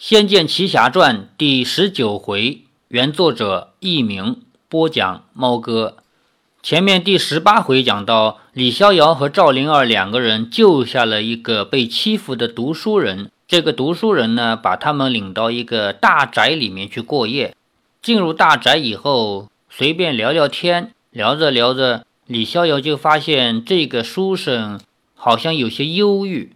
仙剑奇侠传》第十九回，原作者佚名，播讲猫哥。前面第十八回讲到，李逍遥和赵灵儿两个人救下了一个被欺负的读书人。这个读书人呢，把他们领到一个大宅里面去过夜。进入大宅以后，随便聊聊天，聊着聊着，李逍遥就发现这个书生好像有些忧郁。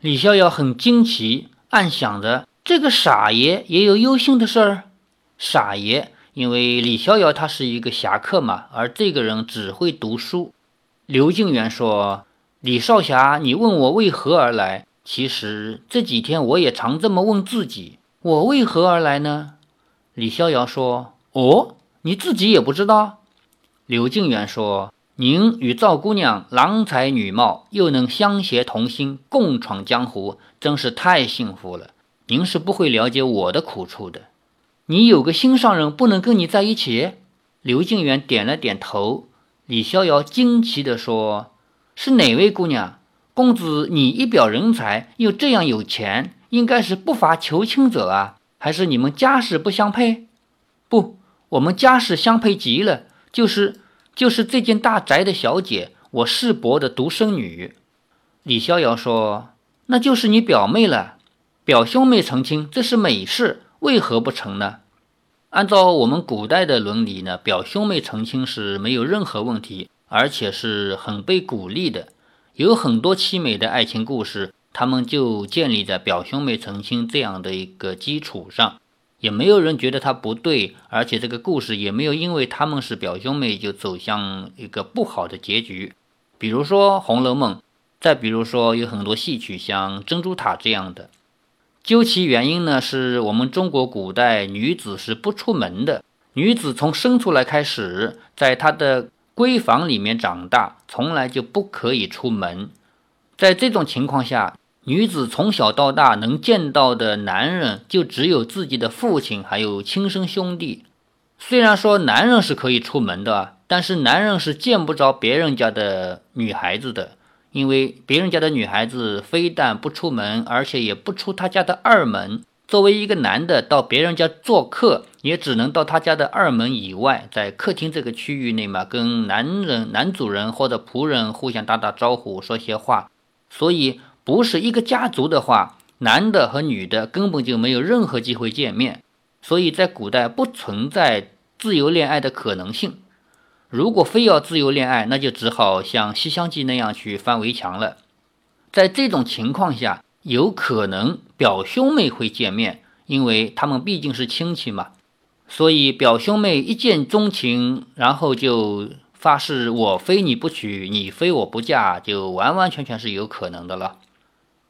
李逍遥很惊奇，暗想着。这个傻爷也有忧心的事儿。傻爷，因为李逍遥他是一个侠客嘛，而这个人只会读书。刘敬元说：“李少侠，你问我为何而来？其实这几天我也常这么问自己，我为何而来呢？”李逍遥说：“哦，你自己也不知道。”刘敬元说：“您与赵姑娘郎才女貌，又能相携同心，共闯江湖，真是太幸福了。”您是不会了解我的苦处的。你有个心上人不能跟你在一起？刘敬元点了点头。李逍遥惊奇地说：“是哪位姑娘？公子你一表人才，又这样有钱，应该是不乏求亲者啊？还是你们家世不相配？不，我们家世相配极了。就是就是这间大宅的小姐，我世伯的独生女。”李逍遥说：“那就是你表妹了。”表兄妹成亲，这是美事，为何不成呢？按照我们古代的伦理呢，表兄妹成亲是没有任何问题，而且是很被鼓励的。有很多凄美的爱情故事，他们就建立在表兄妹成亲这样的一个基础上，也没有人觉得它不对，而且这个故事也没有因为他们是表兄妹就走向一个不好的结局。比如说《红楼梦》，再比如说有很多戏曲，像《珍珠塔》这样的。究其原因呢，是我们中国古代女子是不出门的。女子从生出来开始，在她的闺房里面长大，从来就不可以出门。在这种情况下，女子从小到大能见到的男人就只有自己的父亲，还有亲生兄弟。虽然说男人是可以出门的，但是男人是见不着别人家的女孩子的。因为别人家的女孩子非但不出门，而且也不出他家的二门。作为一个男的到别人家做客，也只能到他家的二门以外，在客厅这个区域内嘛，跟男人、男主人或者仆人互相打打招呼，说些话。所以，不是一个家族的话，男的和女的根本就没有任何机会见面。所以在古代不存在自由恋爱的可能性。如果非要自由恋爱，那就只好像《西厢记》那样去翻围墙了。在这种情况下，有可能表兄妹会见面，因为他们毕竟是亲戚嘛。所以表兄妹一见钟情，然后就发誓我非你不娶，你非我不嫁，就完完全全是有可能的了。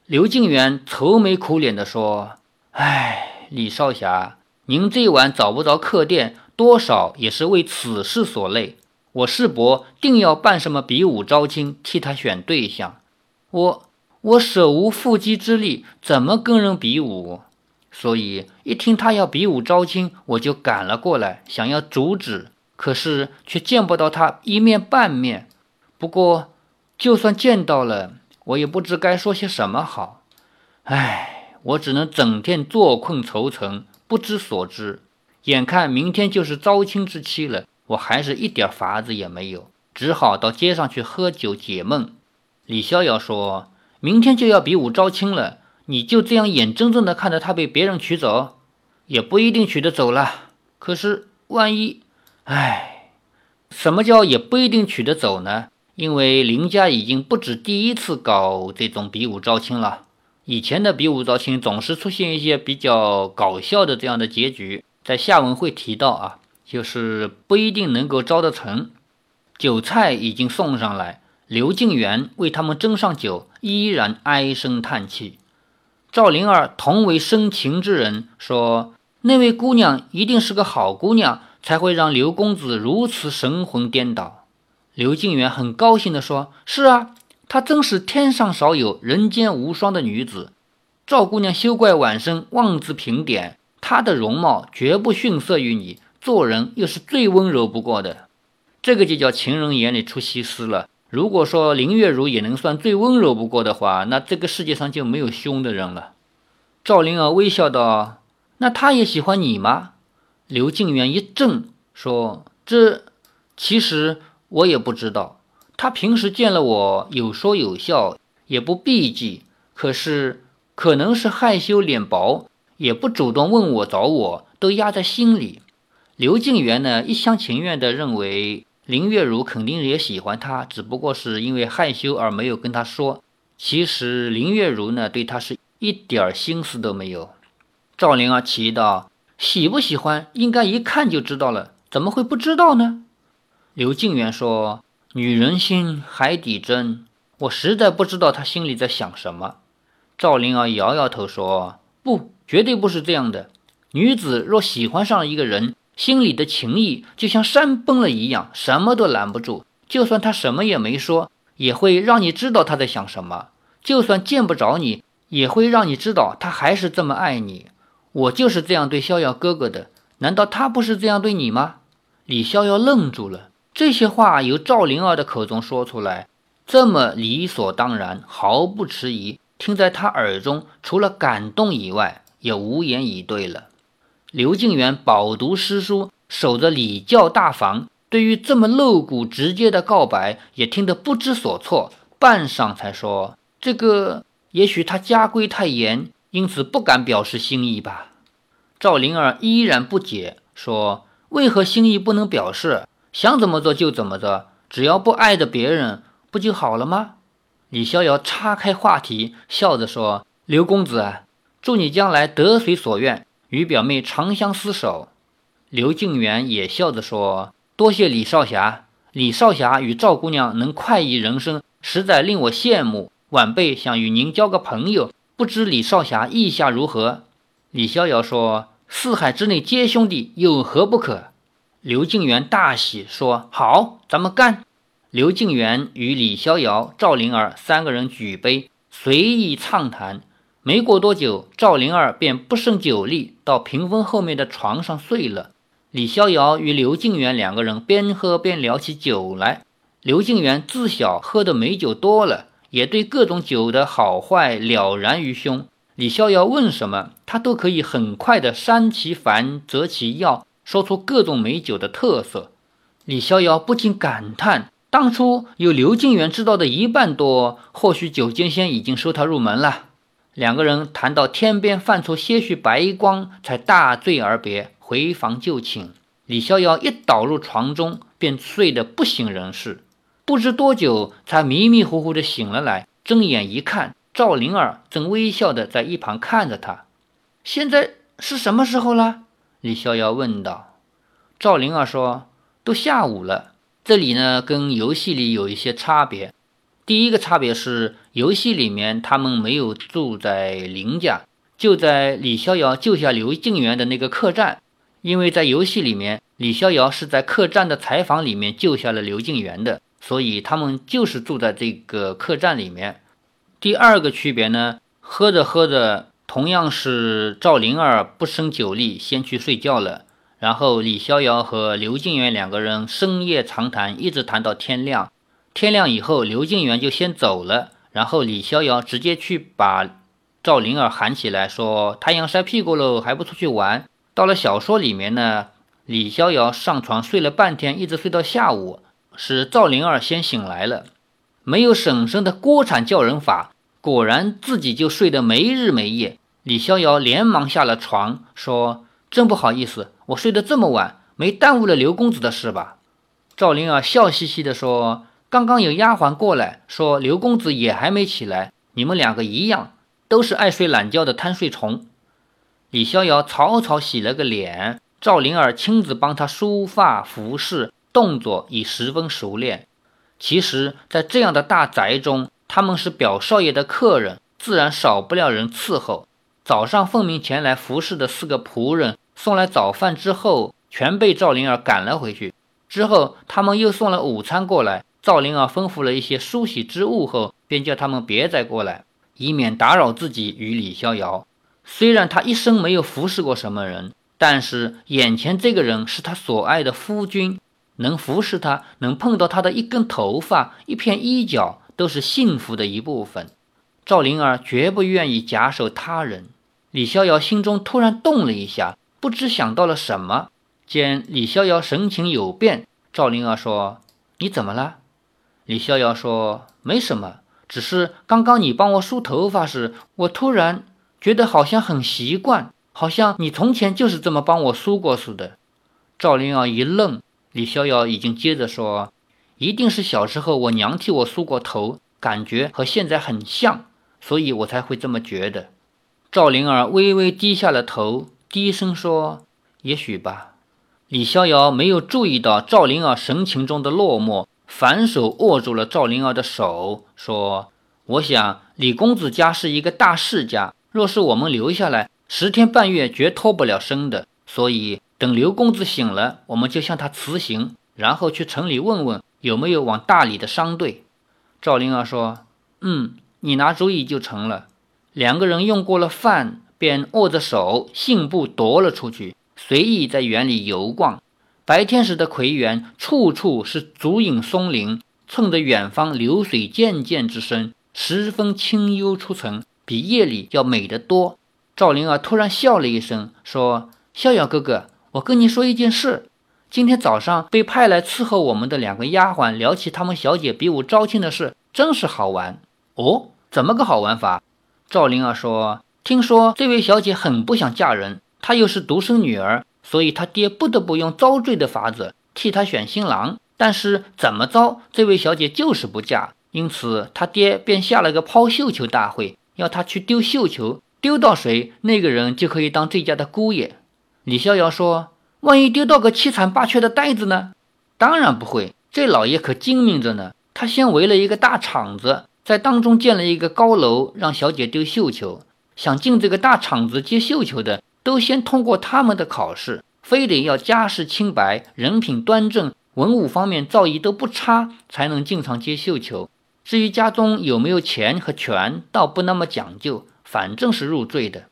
刘敬元愁眉苦脸地说：“哎，李少侠，您这晚找不着客店，多少也是为此事所累。”我世伯定要办什么比武招亲，替他选对象。我我手无缚鸡之力，怎么跟人比武？所以一听他要比武招亲，我就赶了过来，想要阻止，可是却见不到他一面半面。不过就算见到了，我也不知该说些什么好。唉，我只能整天坐困愁城，不知所知。眼看明天就是招亲之期了。我还是一点法子也没有，只好到街上去喝酒解闷。李逍遥说：“明天就要比武招亲了，你就这样眼睁睁地看着他被别人娶走，也不一定娶得走了。可是万一……唉，什么叫也不一定娶得走呢？因为林家已经不止第一次搞这种比武招亲了。以前的比武招亲总是出现一些比较搞笑的这样的结局，在下文会提到啊。”就是不一定能够招得成。酒菜已经送上来，刘敬元为他们斟上酒，依然唉声叹气。赵灵儿同为深情之人，说：“那位姑娘一定是个好姑娘，才会让刘公子如此神魂颠倒。”刘敬元很高兴地说：“是啊，她真是天上少有，人间无双的女子。赵姑娘休怪晚生妄自评点，她的容貌绝不逊色于你。”做人又是最温柔不过的，这个就叫情人眼里出西施了。如果说林月如也能算最温柔不过的话，那这个世界上就没有凶的人了。赵灵儿微笑道：“那他也喜欢你吗？”刘静元一怔，说：“这其实我也不知道。他平时见了我有说有笑，也不避忌。可是可能是害羞脸薄，也不主动问我找我，都压在心里。”刘静元呢，一厢情愿地认为林月如肯定也喜欢他，只不过是因为害羞而没有跟他说。其实林月如呢，对他是一点心思都没有。赵灵儿奇道。喜不喜欢，应该一看就知道了，怎么会不知道呢？刘静元说：“女人心海底针，我实在不知道她心里在想什么。”赵灵儿摇摇头说：“不，绝对不是这样的。女子若喜欢上一个人，心里的情意就像山崩了一样，什么都拦不住。就算他什么也没说，也会让你知道他在想什么。就算见不着你，也会让你知道他还是这么爱你。”我就是这样对逍遥哥哥的，难道他不是这样对你吗？李逍遥愣住了，这些话由赵灵儿的口中说出来，这么理所当然，毫不迟疑，听在他耳中，除了感动以外，也无言以对了。刘敬元饱读诗书，守着礼教大防，对于这么露骨直接的告白，也听得不知所措，半晌才说：“这个，也许他家规太严。”因此不敢表示心意吧？赵灵儿依然不解，说：“为何心意不能表示？想怎么做就怎么做，只要不碍着别人，不就好了吗？”李逍遥岔开话题，笑着说：“刘公子，祝你将来得随所愿，与表妹长相厮守。”刘敬元也笑着说：“多谢李少侠，李少侠与赵姑娘能快意人生，实在令我羡慕。晚辈想与您交个朋友。”不知李少侠意下如何？李逍遥说：“四海之内皆兄弟，有何不可？”刘敬元大喜，说：“好，咱们干！”刘敬元与李逍遥、赵灵儿三个人举杯，随意畅谈。没过多久，赵灵儿便不胜酒力，到屏风后面的床上睡了。李逍遥与刘敬元两个人边喝边聊起酒来。刘敬元自小喝的美酒多了。也对各种酒的好坏了然于胸。李逍遥问什么，他都可以很快的删其繁，择其要，说出各种美酒的特色。李逍遥不禁感叹：当初有刘敬元知道的一半多，或许九剑仙已经收他入门了。两个人谈到天边泛出些许白光，才大醉而别，回房就寝。李逍遥一倒入床中，便睡得不省人事。不知多久，才迷迷糊糊的醒了来。睁眼一看，赵灵儿正微笑的在一旁看着他。现在是什么时候了？李逍遥问道。赵灵儿说：“都下午了。”这里呢，跟游戏里有一些差别。第一个差别是，游戏里面他们没有住在林家，就在李逍遥救下刘静元的那个客栈。因为在游戏里面，李逍遥是在客栈的柴房里面救下了刘静元的。所以他们就是住在这个客栈里面。第二个区别呢，喝着喝着，同样是赵灵儿不胜酒力，先去睡觉了。然后李逍遥和刘静元两个人深夜长谈，一直谈到天亮。天亮以后，刘静元就先走了，然后李逍遥直接去把赵灵儿喊起来，说：“太阳晒屁股喽，还不出去玩？”到了小说里面呢，李逍遥上床睡了半天，一直睡到下午。是赵灵儿先醒来了，没有婶婶的锅铲叫人法，果然自己就睡得没日没夜。李逍遥连忙下了床，说：“真不好意思，我睡得这么晚，没耽误了刘公子的事吧？”赵灵儿笑嘻嘻地说：“刚刚有丫鬟过来，说刘公子也还没起来，你们两个一样，都是爱睡懒觉的贪睡虫。”李逍遥草草洗了个脸，赵灵儿亲自帮他梳发服侍。动作已十分熟练。其实，在这样的大宅中，他们是表少爷的客人，自然少不了人伺候。早上奉命前来服侍的四个仆人送来早饭之后，全被赵灵儿赶了回去。之后，他们又送了午餐过来，赵灵儿吩咐了一些梳洗之物后，便叫他们别再过来，以免打扰自己与李逍遥。虽然他一生没有服侍过什么人，但是眼前这个人是他所爱的夫君。能服侍他，能碰到他的一根头发、一片衣角，都是幸福的一部分。赵灵儿绝不愿意假手他人。李逍遥心中突然动了一下，不知想到了什么。见李逍遥神情有变，赵灵儿说：“你怎么了？”李逍遥说：“没什么，只是刚刚你帮我梳头发时，我突然觉得好像很习惯，好像你从前就是这么帮我梳过似的。”赵灵儿一愣，李逍遥已经接着说：“一定是小时候我娘替我梳过头，感觉和现在很像，所以我才会这么觉得。”赵灵儿微微低下了头，低声说：“也许吧。”李逍遥没有注意到赵灵儿神情中的落寞。反手握住了赵灵儿的手，说：“我想李公子家是一个大世家，若是我们留下来，十天半月绝脱不了身的。所以等刘公子醒了，我们就向他辞行，然后去城里问问有没有往大理的商队。”赵灵儿说：“嗯，你拿主意就成了。”两个人用过了饭，便握着手，信步踱了出去，随意在园里游逛。白天时的葵园，处处是竹影松林，衬着远方流水渐渐之声，十分清幽出尘，比夜里要美得多。赵灵儿突然笑了一声，说：“逍遥哥哥，我跟你说一件事。今天早上被派来伺候我们的两个丫鬟聊起他们小姐比武招亲的事，真是好玩哦。怎么个好玩法？”赵灵儿说：“听说这位小姐很不想嫁人，她又是独生女儿。”所以他爹不得不用遭罪的法子替他选新郎，但是怎么着，这位小姐就是不嫁，因此他爹便下了个抛绣球大会，要他去丢绣球，丢到谁，那个人就可以当这家的姑爷。李逍遥说：“万一丢到个七惨八缺的呆子呢？”当然不会，这老爷可精明着呢。他先围了一个大场子，在当中建了一个高楼，让小姐丢绣球。想进这个大场子接绣球的。都先通过他们的考试，非得要家世清白、人品端正、文武方面造诣都不差，才能进场接绣球。至于家中有没有钱和权，倒不那么讲究，反正是入赘的。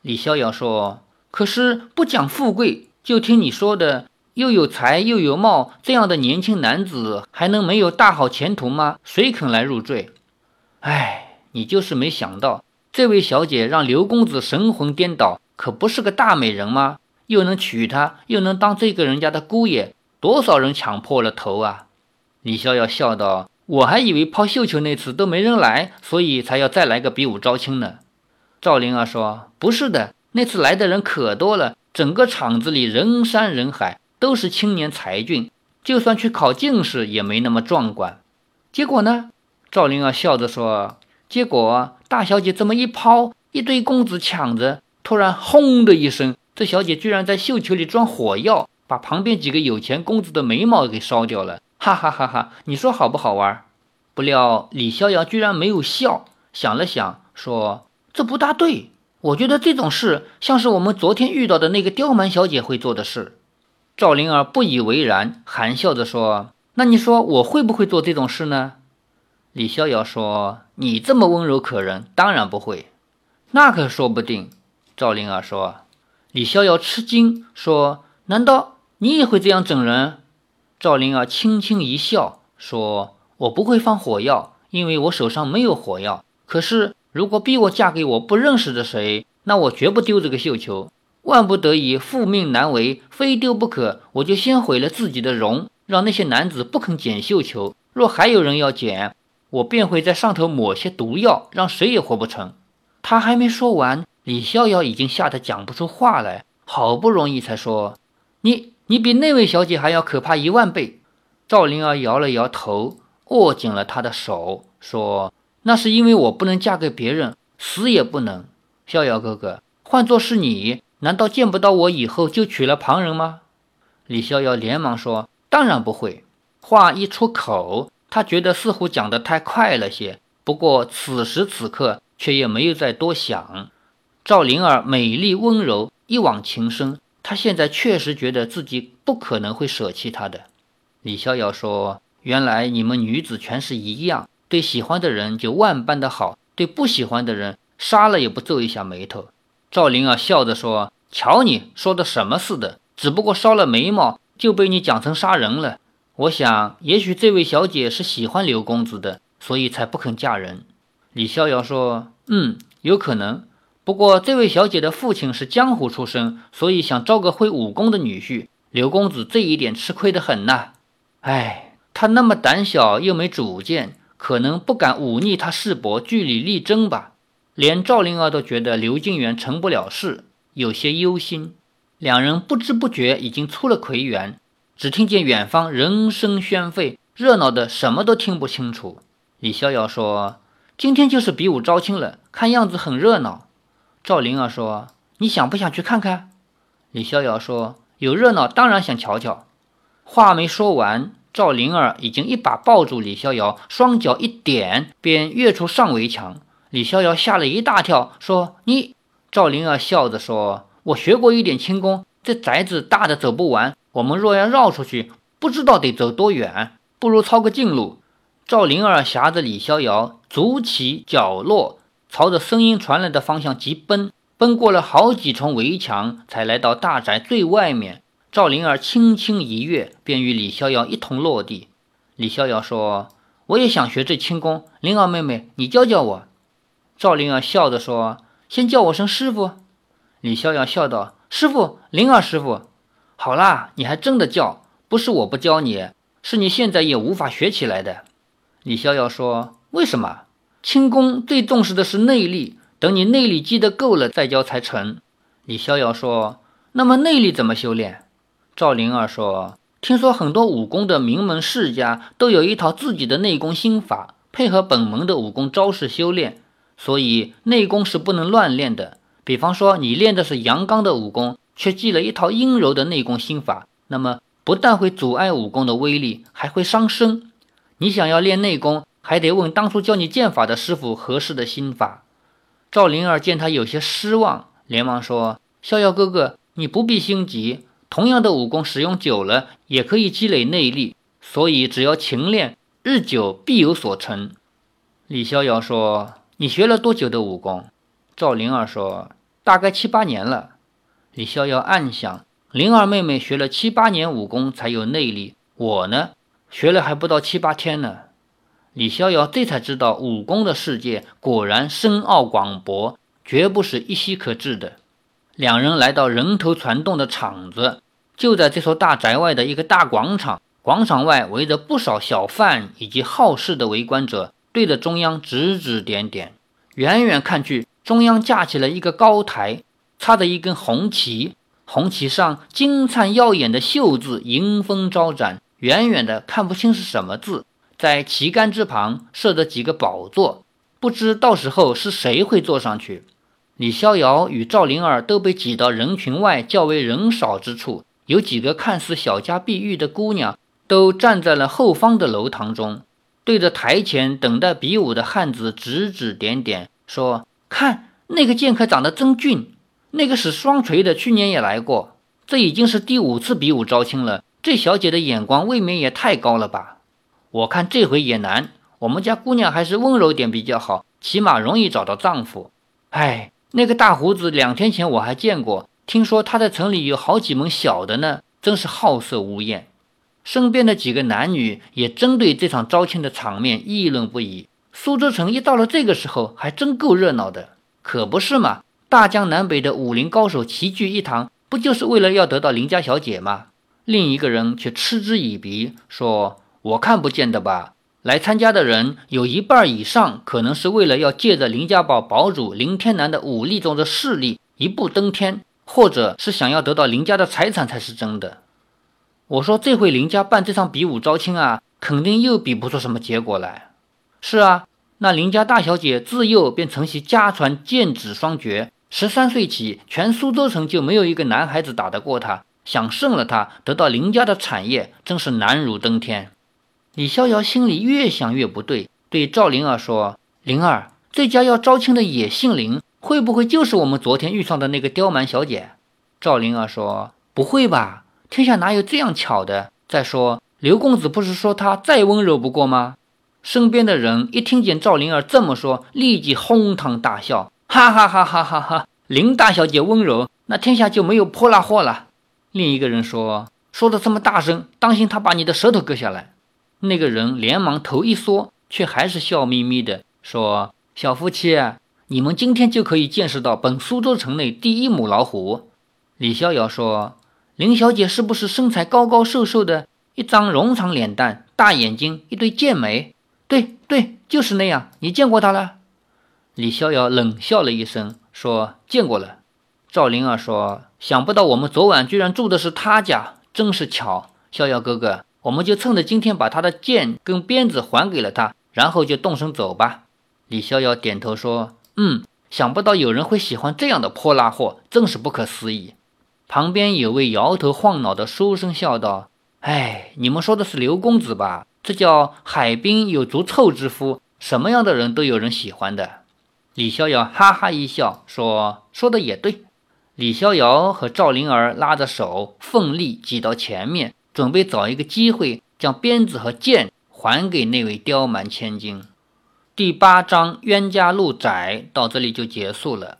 李逍遥说：“可是不讲富贵，就听你说的，又有才又有貌，这样的年轻男子还能没有大好前途吗？谁肯来入赘？哎，你就是没想到，这位小姐让刘公子神魂颠倒。”可不是个大美人吗？又能娶她，又能当这个人家的姑爷，多少人抢破了头啊！李逍遥笑道：“我还以为抛绣球那次都没人来，所以才要再来个比武招亲呢。”赵灵儿说：“不是的，那次来的人可多了，整个场子里人山人海，都是青年才俊，就算去考进士也没那么壮观。结果呢？”赵灵儿笑着说：“结果大小姐这么一抛，一堆公子抢着。”突然，轰的一声，这小姐居然在绣球里装火药，把旁边几个有钱公子的眉毛给烧掉了！哈哈哈哈！你说好不好玩？不料李逍遥居然没有笑，想了想说：“这不大对，我觉得这种事像是我们昨天遇到的那个刁蛮小姐会做的事。”赵灵儿不以为然，含笑着说：“那你说我会不会做这种事呢？”李逍遥说：“你这么温柔可人，当然不会。那可说不定。”赵灵儿说：“李逍遥吃惊，说：‘难道你也会这样整人？’赵灵儿轻轻一笑，说：‘我不会放火药，因为我手上没有火药。可是如果逼我嫁给我不认识的谁，那我绝不丢这个绣球。万不得已，父命难违，非丢不可，我就先毁了自己的容，让那些男子不肯捡绣球。若还有人要捡，我便会在上头抹些毒药，让谁也活不成。’他还没说完。”李逍遥已经吓得讲不出话来，好不容易才说：“你你比那位小姐还要可怕一万倍。”赵灵儿摇了摇头，握紧了他的手，说：“那是因为我不能嫁给别人，死也不能。逍遥哥哥，换做是你，难道见不到我以后就娶了旁人吗？”李逍遥连忙说：“当然不会。”话一出口，他觉得似乎讲得太快了些，不过此时此刻却也没有再多想。赵灵儿美丽温柔，一往情深。她现在确实觉得自己不可能会舍弃她的。李逍遥说：“原来你们女子全是一样，对喜欢的人就万般的好，对不喜欢的人杀了也不皱一下眉头。”赵灵儿笑着说：“瞧你说的什么似的，只不过烧了眉毛就被你讲成杀人了。我想，也许这位小姐是喜欢刘公子的，所以才不肯嫁人。”李逍遥说：“嗯，有可能。”不过这位小姐的父亲是江湖出身，所以想招个会武功的女婿。刘公子这一点吃亏的很呐。哎，他那么胆小又没主见，可能不敢忤逆他世伯据理力争吧。连赵灵儿都觉得刘敬元成不了事，有些忧心。两人不知不觉已经出了葵园，只听见远方人声喧沸，热闹的什么都听不清楚。李逍遥说：“今天就是比武招亲了，看样子很热闹。”赵灵儿说：“你想不想去看看？”李逍遥说：“有热闹，当然想瞧瞧。”话没说完，赵灵儿已经一把抱住李逍遥，双脚一点，便跃出上围墙。李逍遥吓了一大跳，说：“你。”赵灵儿笑着说：“我学过一点轻功，这宅子大的走不完，我们若要绕出去，不知道得走多远，不如抄个近路。”赵灵儿挟着李逍遥，足起脚落，朝着声音传来的方向急奔，奔过了好几重围墙，才来到大宅最外面。赵灵儿轻轻一跃，便与李逍遥一同落地。李逍遥说：“我也想学这轻功，灵儿妹妹，你教教我。”赵灵儿笑着说：“先叫我声师傅。”李逍遥笑道：“师傅，灵儿师傅，好啦，你还真的叫，不是我不教你，是你现在也无法学起来的。”李逍遥说：“为什么？轻功最重视的是内力，等你内力积得够了再教才成。”李逍遥说：“那么内力怎么修炼？”赵灵儿说：“听说很多武功的名门世家都有一套自己的内功心法，配合本门的武功招式修炼。”所以内功是不能乱练的。比方说，你练的是阳刚的武功，却记了一套阴柔的内功心法，那么不但会阻碍武功的威力，还会伤身。你想要练内功，还得问当初教你剑法的师傅合适的心法。赵灵儿见他有些失望，连忙说：“逍遥哥哥，你不必心急。同样的武功使用久了，也可以积累内力。所以只要勤练，日久必有所成。”李逍遥说。你学了多久的武功？赵灵儿说：“大概七八年了。”李逍遥暗想：“灵儿妹妹学了七八年武功才有内力，我呢，学了还不到七八天呢。”李逍遥这才知道，武功的世界果然深奥广博，绝不是一夕可至的。两人来到人头攒动的场子，就在这所大宅外的一个大广场。广场外围着不少小贩以及好事的围观者。对着中央指指点点，远远看去，中央架起了一个高台，插着一根红旗，红旗上金灿耀眼的绣字迎风招展，远远的看不清是什么字。在旗杆之旁设着几个宝座，不知到时候是谁会坐上去。李逍遥与赵灵儿都被挤到人群外较为人少之处，有几个看似小家碧玉的姑娘都站在了后方的楼堂中。对着台前等待比武的汉子指指点点，说：“看那个剑客长得真俊，那个使双锤的去年也来过，这已经是第五次比武招亲了。这小姐的眼光未免也太高了吧？我看这回也难。我们家姑娘还是温柔点比较好，起码容易找到丈夫。哎，那个大胡子两天前我还见过，听说他在城里有好几门小的呢，真是好色无厌。”身边的几个男女也针对这场招亲的场面议论不已。苏州城一到了这个时候，还真够热闹的，可不是嘛？大江南北的武林高手齐聚一堂，不就是为了要得到林家小姐吗？另一个人却嗤之以鼻，说：“我看不见的吧？来参加的人有一半以上，可能是为了要借着林家堡堡主林天南的武力中的势力一步登天，或者是想要得到林家的财产才是真的。”我说这回林家办这场比武招亲啊，肯定又比不出什么结果来。是啊，那林家大小姐自幼便承袭家传剑指双绝，十三岁起，全苏州城就没有一个男孩子打得过她。想胜了他，得到林家的产业，真是难如登天。李逍遥心里越想越不对，对赵灵儿说：“灵儿，这家要招亲的也姓林，会不会就是我们昨天遇上的那个刁蛮小姐？”赵灵儿说：“不会吧。”天下哪有这样巧的？再说，刘公子不是说他再温柔不过吗？身边的人一听见赵灵儿这么说，立即哄堂大笑，哈哈哈哈哈哈！林大小姐温柔，那天下就没有泼辣货了。另一个人说：“说的这么大声，当心他把你的舌头割下来。”那个人连忙头一缩，却还是笑眯眯的说：“小夫妻，你们今天就可以见识到本苏州城内第一母老虎。”李逍遥说：“林小姐是不是身材高高瘦瘦的，一张绒长脸蛋，大眼睛，一对剑眉？”“对对，就是那样。你见过她了？”李逍遥冷笑了一声，说：“见过了。”赵灵儿说：“想不到我们昨晚居然住的是他家，真是巧。逍遥哥哥，我们就趁着今天把他的剑跟鞭子还给了他，然后就动身走吧。”李逍遥点头说：“嗯，想不到有人会喜欢这样的泼辣货，真是不可思议。”旁边有位摇头晃脑的书生笑道：“哎，你们说的是刘公子吧？这叫海滨有足臭之夫，什么样的人都有人喜欢的。”李逍遥哈哈一笑，说：“说的也对。”李逍遥和赵灵儿拉着手，奋力挤到前面，准备找一个机会将鞭子和剑还给那位刁蛮千金。第八章冤家路窄到这里就结束了。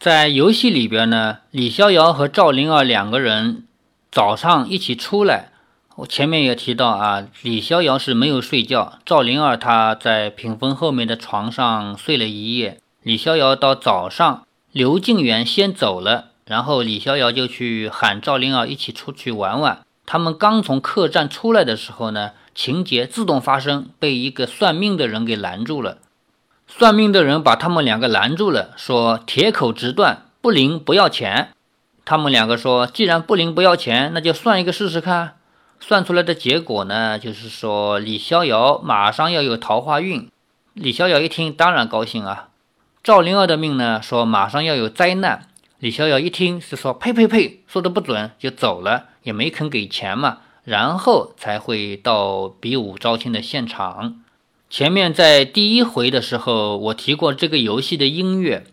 在游戏里边呢，李逍遥和赵灵儿两个人早上一起出来。我前面也提到啊，李逍遥是没有睡觉，赵灵儿她在屏风后面的床上睡了一夜。李逍遥到早上，刘敬元先走了，然后李逍遥就去喊赵灵儿一起出去玩玩。他们刚从客栈出来的时候呢，情节自动发生，被一个算命的人给拦住了。算命的人把他们两个拦住了，说：“铁口直断，不灵不要钱。”他们两个说：“既然不灵不要钱，那就算一个试试看。”算出来的结果呢，就是说李逍遥马上要有桃花运。李逍遥一听，当然高兴啊。赵灵儿的命呢，说马上要有灾难。李逍遥一听是说：“呸呸呸，说的不准，就走了，也没肯给钱嘛。”然后才会到比武招亲的现场。前面在第一回的时候，我提过这个游戏的音乐。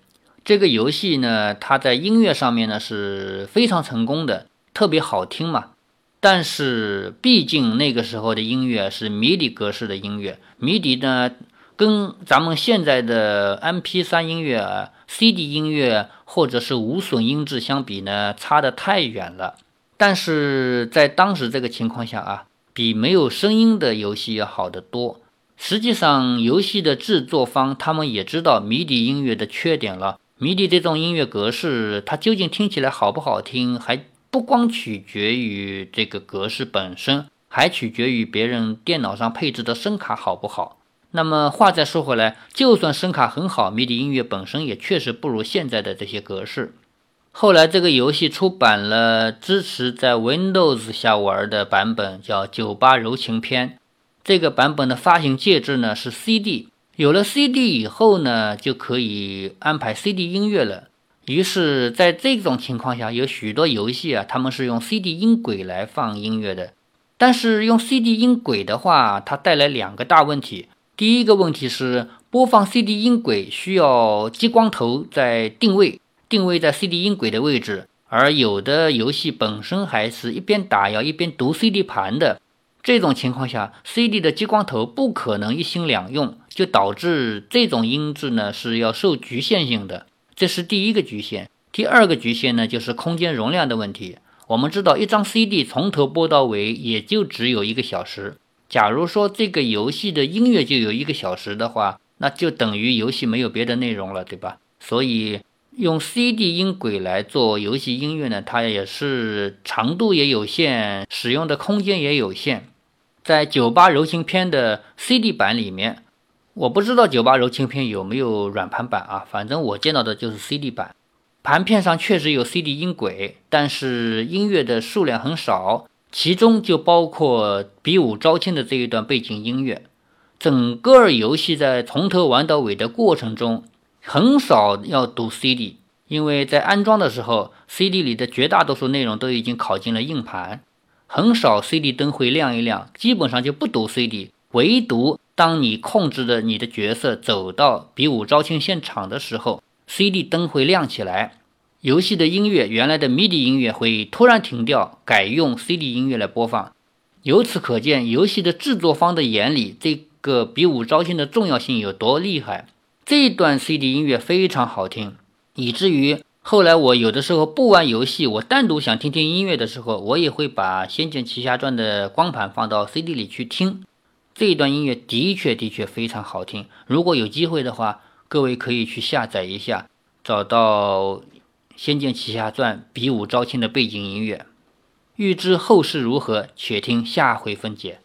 这个游戏呢，它在音乐上面呢是非常成功的，特别好听嘛。但是毕竟那个时候的音乐是迷笛格式的音乐，迷笛呢跟咱们现在的 MP3 音乐、啊 CD 音乐或者是无损音质相比呢，差得太远了。但是在当时这个情况下啊，比没有声音的游戏要好得多。实际上，游戏的制作方他们也知道迷笛音乐的缺点了。迷笛这种音乐格式，它究竟听起来好不好听，还不光取决于这个格式本身，还取决于别人电脑上配置的声卡好不好。那么话再说回来，就算声卡很好，MIDI 音乐本身也确实不如现在的这些格式。后来这个游戏出版了支持在 Windows 下玩的版本，叫《酒吧柔情篇》。这个版本的发行介质呢是 CD，有了 CD 以后呢，就可以安排 CD 音乐了。于是，在这种情况下，有许多游戏啊，他们是用 CD 音轨来放音乐的。但是用 CD 音轨的话，它带来两个大问题。第一个问题是，播放 CD 音轨需要激光头在定位，定位在 CD 音轨的位置，而有的游戏本身还是一边打摇一边读 CD 盘的。这种情况下，CD 的激光头不可能一心两用，就导致这种音质呢是要受局限性的。这是第一个局限。第二个局限呢就是空间容量的问题。我们知道，一张 CD 从头播到尾也就只有一个小时。假如说这个游戏的音乐就有一个小时的话，那就等于游戏没有别的内容了，对吧？所以用 CD 音轨来做游戏音乐呢，它也是长度也有限，使用的空间也有限。在《酒吧柔情篇》的 CD 版里面，我不知道《酒吧柔情篇》有没有软盘版啊？反正我见到的就是 CD 版。盘片上确实有 CD 音轨，但是音乐的数量很少，其中就包括比武招亲的这一段背景音乐。整个游戏在从头玩到尾的过程中，很少要读 CD，因为在安装的时候，CD 里的绝大多数内容都已经拷进了硬盘。很少 CD 灯会亮一亮，基本上就不读 CD。唯独当你控制着你的角色走到比武招亲现场的时候，CD 灯会亮起来，游戏的音乐原来的 MIDI 音乐会突然停掉，改用 CD 音乐来播放。由此可见，游戏的制作方的眼里，这个比武招亲的重要性有多厉害。这段 CD 音乐非常好听，以至于。后来我有的时候不玩游戏，我单独想听听音乐的时候，我也会把《仙剑奇侠传》的光盘放到 CD 里去听。这一段音乐的确的确非常好听。如果有机会的话，各位可以去下载一下，找到《仙剑奇侠传》比武招亲的背景音乐。欲知后事如何，且听下回分解。